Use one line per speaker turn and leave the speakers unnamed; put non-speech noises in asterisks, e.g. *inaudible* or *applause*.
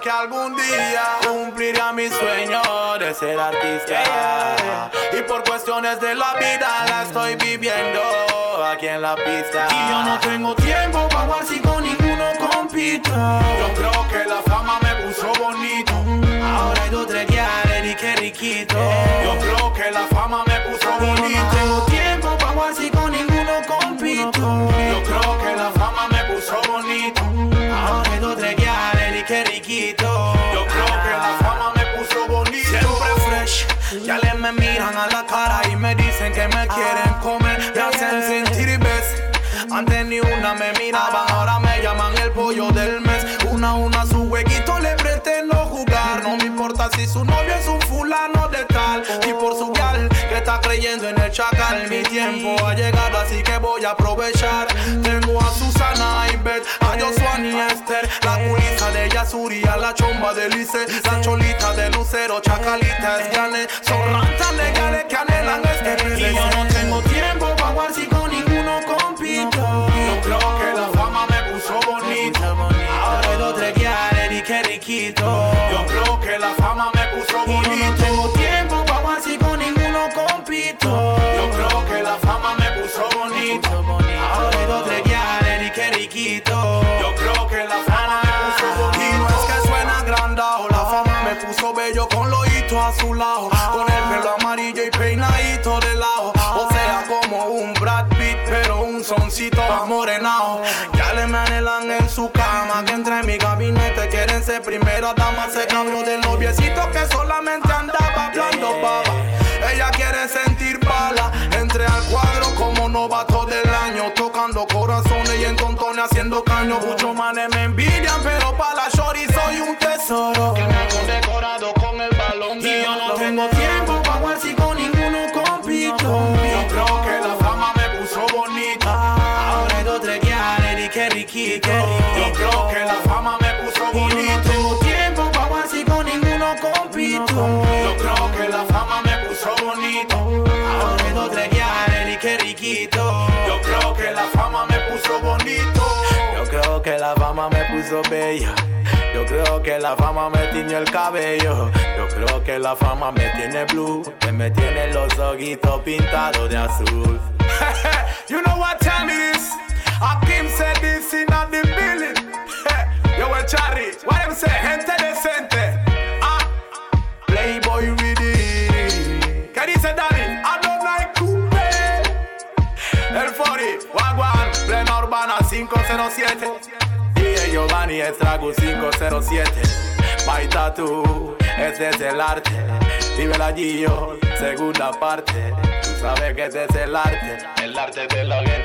que algún día cumpliría mi sueño de ser artista. Y por cuestiones de la vida la estoy viviendo aquí en la pista. Y yo no tengo tiempo para jugar si con ninguno compito. Yo creo que la fama me puso bonito. Ahora hay dos tres y que riquito. Yo creo que la fama me puso bonito. Yo no tengo tiempo para jugar si con ninguno compito. Yo creo a la cara y me dicen que me quieren comer. Me hacen sentir best. Antes ni una me miraban, ahora me llaman el pollo del mes. Una a una su huequito le pretendo jugar. No me importa si su novio es un fulano de tal. Y por su vial que está creyendo en el chacal. Mi tiempo ha llegado, así que voy a aprovechar. Tengo a Susana, y a Joshua y Esther. La culisa de Yasuri, a la chomba de Lice. La cholita de Lucero, chacalita, es gane. Son riquito. Yo creo que la fama me puso bonito. Y no tengo tiempo para si con ninguno compito. Yo creo que la fama me puso bonito. Ahora dos tres y que riquito. Yo creo que la fama me puso bonito. Y no es que suena grandao, la fama me puso bello con lo hito a su lado. Con el pelo amarillo y peinadito soncito amorenado. Ya le me anhelan en su cama, que entre en mi gabinete quieren ser primera dama. Se cambió del noviecito que solamente andaba hablando baba. Ella quiere sentir bala, entre al cuadro como novato del año, tocando corazones y en contones haciendo caño. Muchos manes me envidian, pero para la shorty soy un tesoro. Que me hago decorado con el balón de Y yo no tengo tiempo para jugar si con ninguno compito. Yo creo que la fama me puso bonita. Y no tengo tiempo para si con ninguno compito. Yo creo que la fama me puso bonito. Ahora dos tres y que riquito. Yo creo que la fama me puso bonito. Yo creo que la fama me puso bella. Yo creo que la fama me tiñó el cabello. Yo creo que la fama me tiene blue. Que me tiene los ojitos pintados de azul. *laughs* you know what time it is? Akim said this in the building. Yo, el Charry, what him say? Gente decente. Ah, Playboy ready. ¿Qué dice Danny? I don't like coupe. El 40, Wagwan, plena urbana 507. Y Giovanni Estrago 507. Baita tú, ese es el arte. Allí yo, segunda parte. Tú sabes que ese es el arte. El arte de la mente.